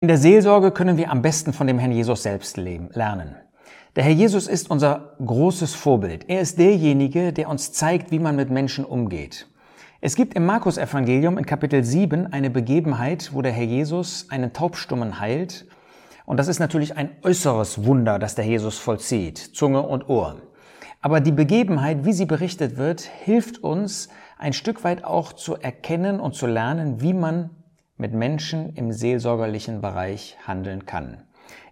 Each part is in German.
In der Seelsorge können wir am besten von dem Herrn Jesus selbst leben, lernen. Der Herr Jesus ist unser großes Vorbild. Er ist derjenige, der uns zeigt, wie man mit Menschen umgeht. Es gibt im Markus-Evangelium in Kapitel 7 eine Begebenheit, wo der Herr Jesus einen Taubstummen heilt. Und das ist natürlich ein äußeres Wunder, das der Jesus vollzieht, Zunge und Ohr. Aber die Begebenheit, wie sie berichtet wird, hilft uns ein Stück weit auch zu erkennen und zu lernen, wie man mit Menschen im seelsorgerlichen Bereich handeln kann.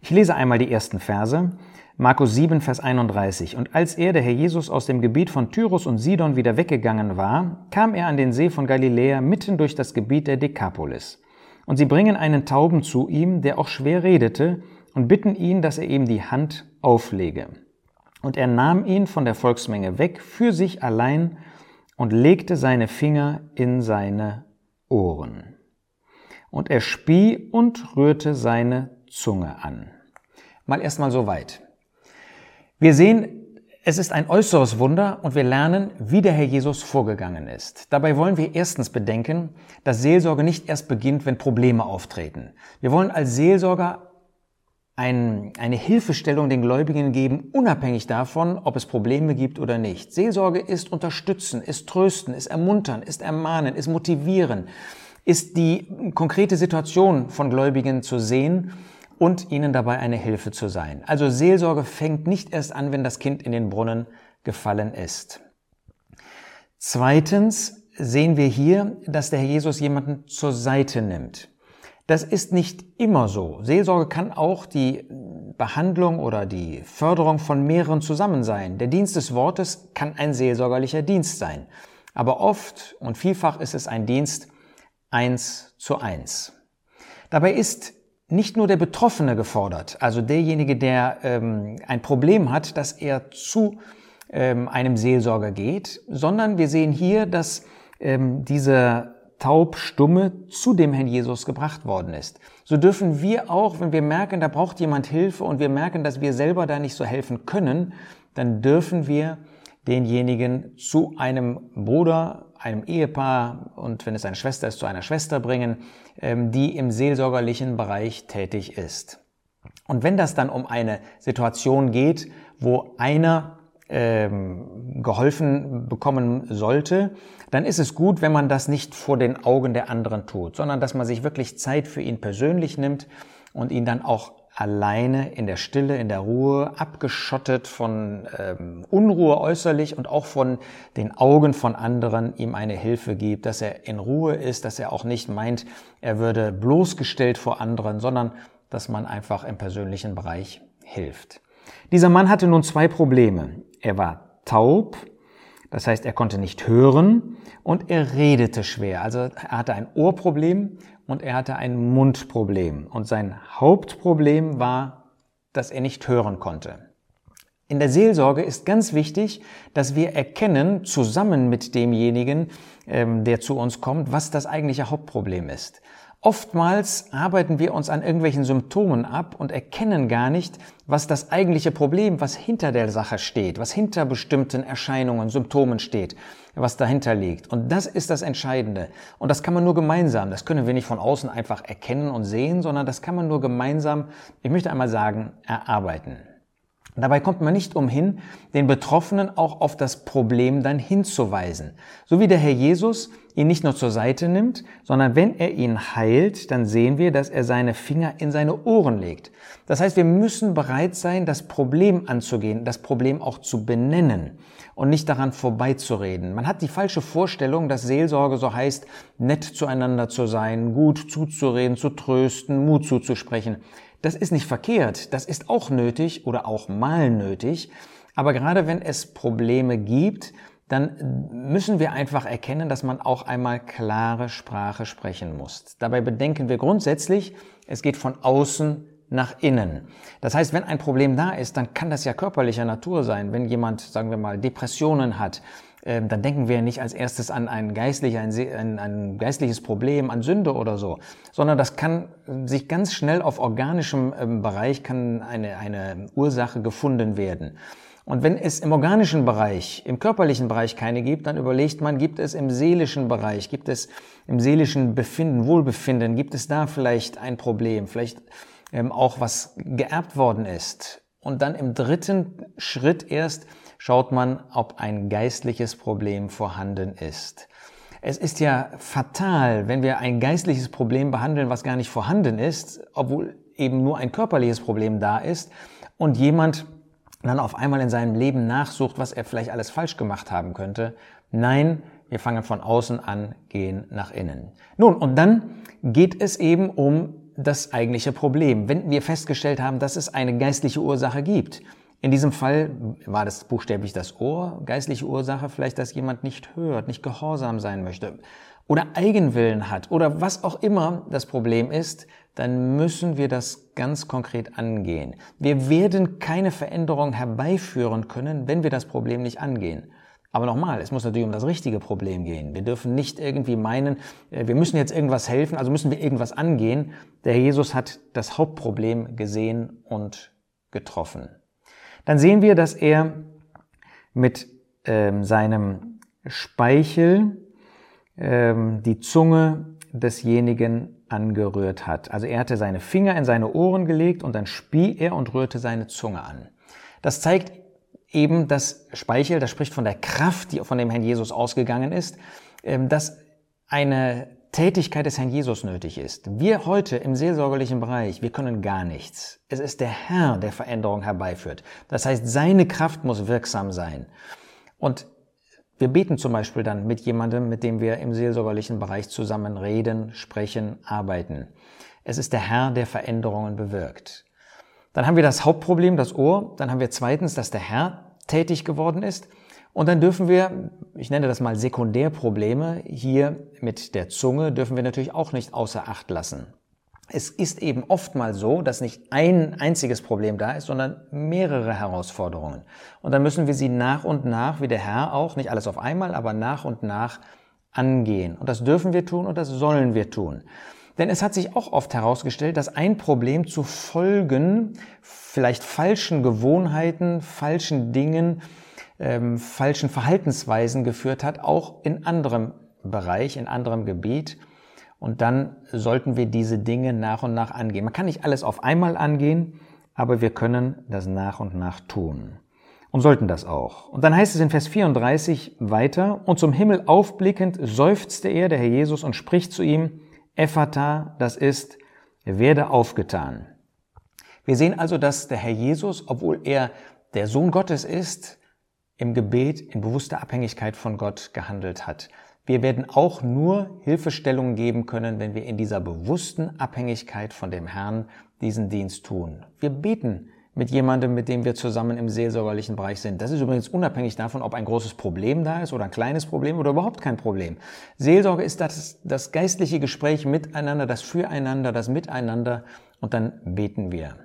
Ich lese einmal die ersten Verse. Markus 7, Vers 31. Und als er, der Herr Jesus, aus dem Gebiet von Tyrus und Sidon wieder weggegangen war, kam er an den See von Galiläa mitten durch das Gebiet der Dekapolis. Und sie bringen einen Tauben zu ihm, der auch schwer redete, und bitten ihn, dass er ihm die Hand auflege. Und er nahm ihn von der Volksmenge weg für sich allein und legte seine Finger in seine Ohren und er spie und rührte seine Zunge an. Mal erstmal so weit. Wir sehen, es ist ein äußeres Wunder und wir lernen, wie der Herr Jesus vorgegangen ist. Dabei wollen wir erstens bedenken, dass Seelsorge nicht erst beginnt, wenn Probleme auftreten. Wir wollen als Seelsorger ein, eine Hilfestellung den Gläubigen geben, unabhängig davon, ob es Probleme gibt oder nicht. Seelsorge ist unterstützen, ist trösten, ist ermuntern, ist ermahnen, ist motivieren ist die konkrete Situation von Gläubigen zu sehen und ihnen dabei eine Hilfe zu sein. Also Seelsorge fängt nicht erst an, wenn das Kind in den Brunnen gefallen ist. Zweitens sehen wir hier, dass der Herr Jesus jemanden zur Seite nimmt. Das ist nicht immer so. Seelsorge kann auch die Behandlung oder die Förderung von mehreren zusammen sein. Der Dienst des Wortes kann ein seelsorgerlicher Dienst sein. Aber oft und vielfach ist es ein Dienst, eins zu eins. Dabei ist nicht nur der Betroffene gefordert, also derjenige, der ähm, ein Problem hat, dass er zu ähm, einem Seelsorger geht, sondern wir sehen hier, dass ähm, dieser Taubstumme zu dem Herrn Jesus gebracht worden ist. So dürfen wir auch, wenn wir merken, da braucht jemand Hilfe und wir merken, dass wir selber da nicht so helfen können, dann dürfen wir denjenigen zu einem Bruder, einem Ehepaar und wenn es eine Schwester ist, zu einer Schwester bringen, ähm, die im seelsorgerlichen Bereich tätig ist. Und wenn das dann um eine Situation geht, wo einer ähm, geholfen bekommen sollte, dann ist es gut, wenn man das nicht vor den Augen der anderen tut, sondern dass man sich wirklich Zeit für ihn persönlich nimmt und ihn dann auch alleine in der Stille, in der Ruhe, abgeschottet von ähm, Unruhe äußerlich und auch von den Augen von anderen ihm eine Hilfe gibt, dass er in Ruhe ist, dass er auch nicht meint, er würde bloßgestellt vor anderen, sondern dass man einfach im persönlichen Bereich hilft. Dieser Mann hatte nun zwei Probleme. Er war taub, das heißt, er konnte nicht hören und er redete schwer. Also er hatte ein Ohrproblem und er hatte ein Mundproblem. Und sein Hauptproblem war, dass er nicht hören konnte. In der Seelsorge ist ganz wichtig, dass wir erkennen, zusammen mit demjenigen, ähm, der zu uns kommt, was das eigentliche Hauptproblem ist. Oftmals arbeiten wir uns an irgendwelchen Symptomen ab und erkennen gar nicht, was das eigentliche Problem, was hinter der Sache steht, was hinter bestimmten Erscheinungen, Symptomen steht, was dahinter liegt. Und das ist das Entscheidende. Und das kann man nur gemeinsam, das können wir nicht von außen einfach erkennen und sehen, sondern das kann man nur gemeinsam, ich möchte einmal sagen, erarbeiten. Dabei kommt man nicht umhin, den Betroffenen auch auf das Problem dann hinzuweisen. So wie der Herr Jesus ihn nicht nur zur Seite nimmt, sondern wenn er ihn heilt, dann sehen wir, dass er seine Finger in seine Ohren legt. Das heißt, wir müssen bereit sein, das Problem anzugehen, das Problem auch zu benennen und nicht daran vorbeizureden. Man hat die falsche Vorstellung, dass Seelsorge so heißt, nett zueinander zu sein, gut zuzureden, zu trösten, Mut zuzusprechen. Das ist nicht verkehrt, das ist auch nötig oder auch mal nötig. Aber gerade wenn es Probleme gibt, dann müssen wir einfach erkennen, dass man auch einmal klare Sprache sprechen muss. Dabei bedenken wir grundsätzlich, es geht von außen nach innen. Das heißt, wenn ein Problem da ist, dann kann das ja körperlicher Natur sein. Wenn jemand, sagen wir mal, Depressionen hat, ähm, dann denken wir nicht als erstes an ein, geistlich, ein, ein, ein geistliches Problem, an Sünde oder so, sondern das kann sich ganz schnell auf organischem ähm, Bereich kann eine, eine Ursache gefunden werden. Und wenn es im organischen Bereich, im körperlichen Bereich keine gibt, dann überlegt man, gibt es im seelischen Bereich, gibt es im seelischen Befinden, Wohlbefinden, gibt es da vielleicht ein Problem, vielleicht ähm, auch was geerbt worden ist. Und dann im dritten Schritt erst schaut man, ob ein geistliches Problem vorhanden ist. Es ist ja fatal, wenn wir ein geistliches Problem behandeln, was gar nicht vorhanden ist, obwohl eben nur ein körperliches Problem da ist und jemand dann auf einmal in seinem Leben nachsucht, was er vielleicht alles falsch gemacht haben könnte. Nein, wir fangen von außen an, gehen nach innen. Nun, und dann geht es eben um das eigentliche Problem. Wenn wir festgestellt haben, dass es eine geistliche Ursache gibt, in diesem Fall war das buchstäblich das Ohr, geistliche Ursache vielleicht, dass jemand nicht hört, nicht gehorsam sein möchte oder Eigenwillen hat oder was auch immer das Problem ist, dann müssen wir das ganz konkret angehen. Wir werden keine Veränderung herbeiführen können, wenn wir das Problem nicht angehen. Aber nochmal, es muss natürlich um das richtige Problem gehen. Wir dürfen nicht irgendwie meinen, äh, wir müssen jetzt irgendwas helfen, also müssen wir irgendwas angehen. Der Jesus hat das Hauptproblem gesehen und getroffen. Dann sehen wir, dass er mit ähm, seinem Speichel ähm, die Zunge desjenigen angerührt hat. Also er hatte seine Finger in seine Ohren gelegt und dann spie er und rührte seine Zunge an. Das zeigt eben das Speichel, das spricht von der Kraft, die von dem Herrn Jesus ausgegangen ist, ähm, dass eine Tätigkeit des Herrn Jesus nötig ist. Wir heute im seelsorgerlichen Bereich, wir können gar nichts. Es ist der Herr, der Veränderung herbeiführt. Das heißt, seine Kraft muss wirksam sein. Und wir beten zum Beispiel dann mit jemandem, mit dem wir im seelsorgerlichen Bereich zusammen reden, sprechen, arbeiten. Es ist der Herr, der Veränderungen bewirkt. Dann haben wir das Hauptproblem, das Ohr. Dann haben wir zweitens, dass der Herr tätig geworden ist. Und dann dürfen wir, ich nenne das mal Sekundärprobleme, hier mit der Zunge dürfen wir natürlich auch nicht außer Acht lassen. Es ist eben oftmals so, dass nicht ein einziges Problem da ist, sondern mehrere Herausforderungen. Und dann müssen wir sie nach und nach, wie der Herr auch, nicht alles auf einmal, aber nach und nach angehen. Und das dürfen wir tun und das sollen wir tun. Denn es hat sich auch oft herausgestellt, dass ein Problem zu Folgen, vielleicht falschen Gewohnheiten, falschen Dingen, ähm, falschen Verhaltensweisen geführt hat, auch in anderem Bereich, in anderem Gebiet. Und dann sollten wir diese Dinge nach und nach angehen. Man kann nicht alles auf einmal angehen, aber wir können das nach und nach tun. Und sollten das auch. Und dann heißt es in Vers 34 weiter, und zum Himmel aufblickend seufzte er, der Herr Jesus, und spricht zu ihm, Ephata, das ist, werde aufgetan. Wir sehen also, dass der Herr Jesus, obwohl er der Sohn Gottes ist, im Gebet in bewusster Abhängigkeit von Gott gehandelt hat. Wir werden auch nur Hilfestellungen geben können, wenn wir in dieser bewussten Abhängigkeit von dem Herrn diesen Dienst tun. Wir beten mit jemandem, mit dem wir zusammen im seelsorgerlichen Bereich sind. Das ist übrigens unabhängig davon, ob ein großes Problem da ist oder ein kleines Problem oder überhaupt kein Problem. Seelsorge ist das, das geistliche Gespräch miteinander, das Füreinander, das Miteinander und dann beten wir.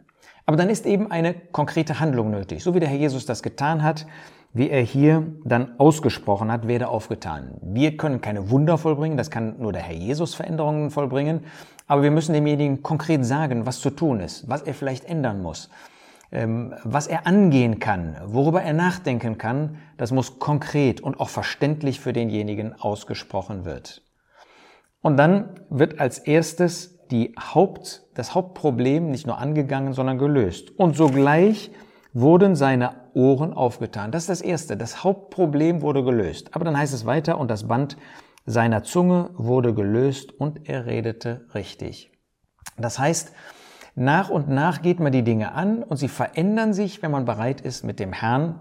Aber dann ist eben eine konkrete Handlung nötig, so wie der Herr Jesus das getan hat wie er hier dann ausgesprochen hat, werde aufgetan. Wir können keine Wunder vollbringen, das kann nur der Herr Jesus Veränderungen vollbringen, aber wir müssen demjenigen konkret sagen, was zu tun ist, was er vielleicht ändern muss, ähm, was er angehen kann, worüber er nachdenken kann, das muss konkret und auch verständlich für denjenigen ausgesprochen wird. Und dann wird als erstes die Haupt, das Hauptproblem nicht nur angegangen, sondern gelöst. Und sogleich wurden seine Ohren aufgetan. Das ist das Erste. Das Hauptproblem wurde gelöst. Aber dann heißt es weiter, und das Band seiner Zunge wurde gelöst und er redete richtig. Das heißt, nach und nach geht man die Dinge an und sie verändern sich, wenn man bereit ist, mit dem Herrn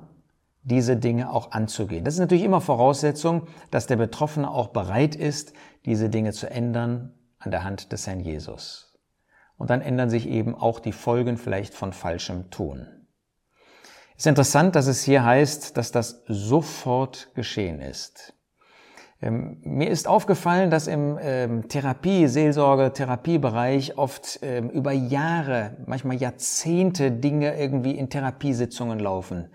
diese Dinge auch anzugehen. Das ist natürlich immer Voraussetzung, dass der Betroffene auch bereit ist, diese Dinge zu ändern an der Hand des Herrn Jesus. Und dann ändern sich eben auch die Folgen vielleicht von falschem Tun. Es ist interessant, dass es hier heißt, dass das sofort geschehen ist. Ähm, mir ist aufgefallen, dass im ähm, Therapie, Seelsorge, Therapiebereich oft ähm, über Jahre, manchmal Jahrzehnte Dinge irgendwie in Therapiesitzungen laufen.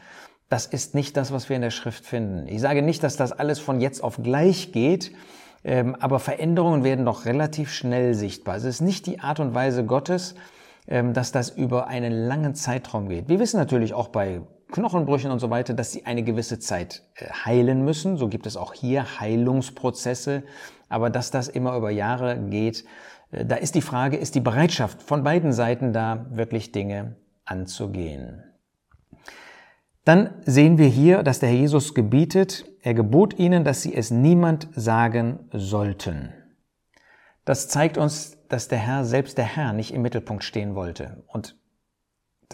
Das ist nicht das, was wir in der Schrift finden. Ich sage nicht, dass das alles von jetzt auf gleich geht, ähm, aber Veränderungen werden doch relativ schnell sichtbar. Es ist nicht die Art und Weise Gottes, ähm, dass das über einen langen Zeitraum geht. Wir wissen natürlich auch bei Knochenbrüchen und so weiter, dass sie eine gewisse Zeit äh, heilen müssen. So gibt es auch hier Heilungsprozesse. Aber dass das immer über Jahre geht, äh, da ist die Frage, ist die Bereitschaft von beiden Seiten da, wirklich Dinge anzugehen. Dann sehen wir hier, dass der Herr Jesus gebietet, er gebot ihnen, dass sie es niemand sagen sollten. Das zeigt uns, dass der Herr, selbst der Herr, nicht im Mittelpunkt stehen wollte. Und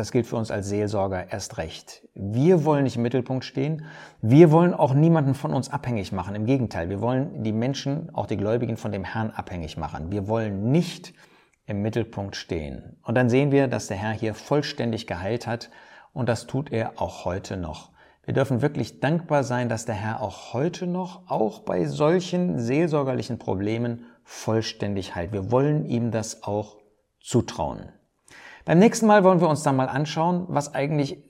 das gilt für uns als Seelsorger erst recht. Wir wollen nicht im Mittelpunkt stehen. Wir wollen auch niemanden von uns abhängig machen. Im Gegenteil, wir wollen die Menschen, auch die Gläubigen, von dem Herrn abhängig machen. Wir wollen nicht im Mittelpunkt stehen. Und dann sehen wir, dass der Herr hier vollständig geheilt hat und das tut er auch heute noch. Wir dürfen wirklich dankbar sein, dass der Herr auch heute noch, auch bei solchen seelsorgerlichen Problemen, vollständig heilt. Wir wollen ihm das auch zutrauen. Beim nächsten Mal wollen wir uns dann mal anschauen, was eigentlich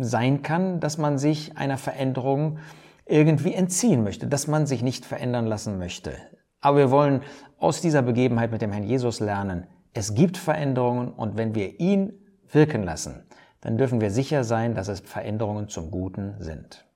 sein kann, dass man sich einer Veränderung irgendwie entziehen möchte, dass man sich nicht verändern lassen möchte. Aber wir wollen aus dieser Begebenheit mit dem Herrn Jesus lernen, es gibt Veränderungen und wenn wir ihn wirken lassen, dann dürfen wir sicher sein, dass es Veränderungen zum Guten sind.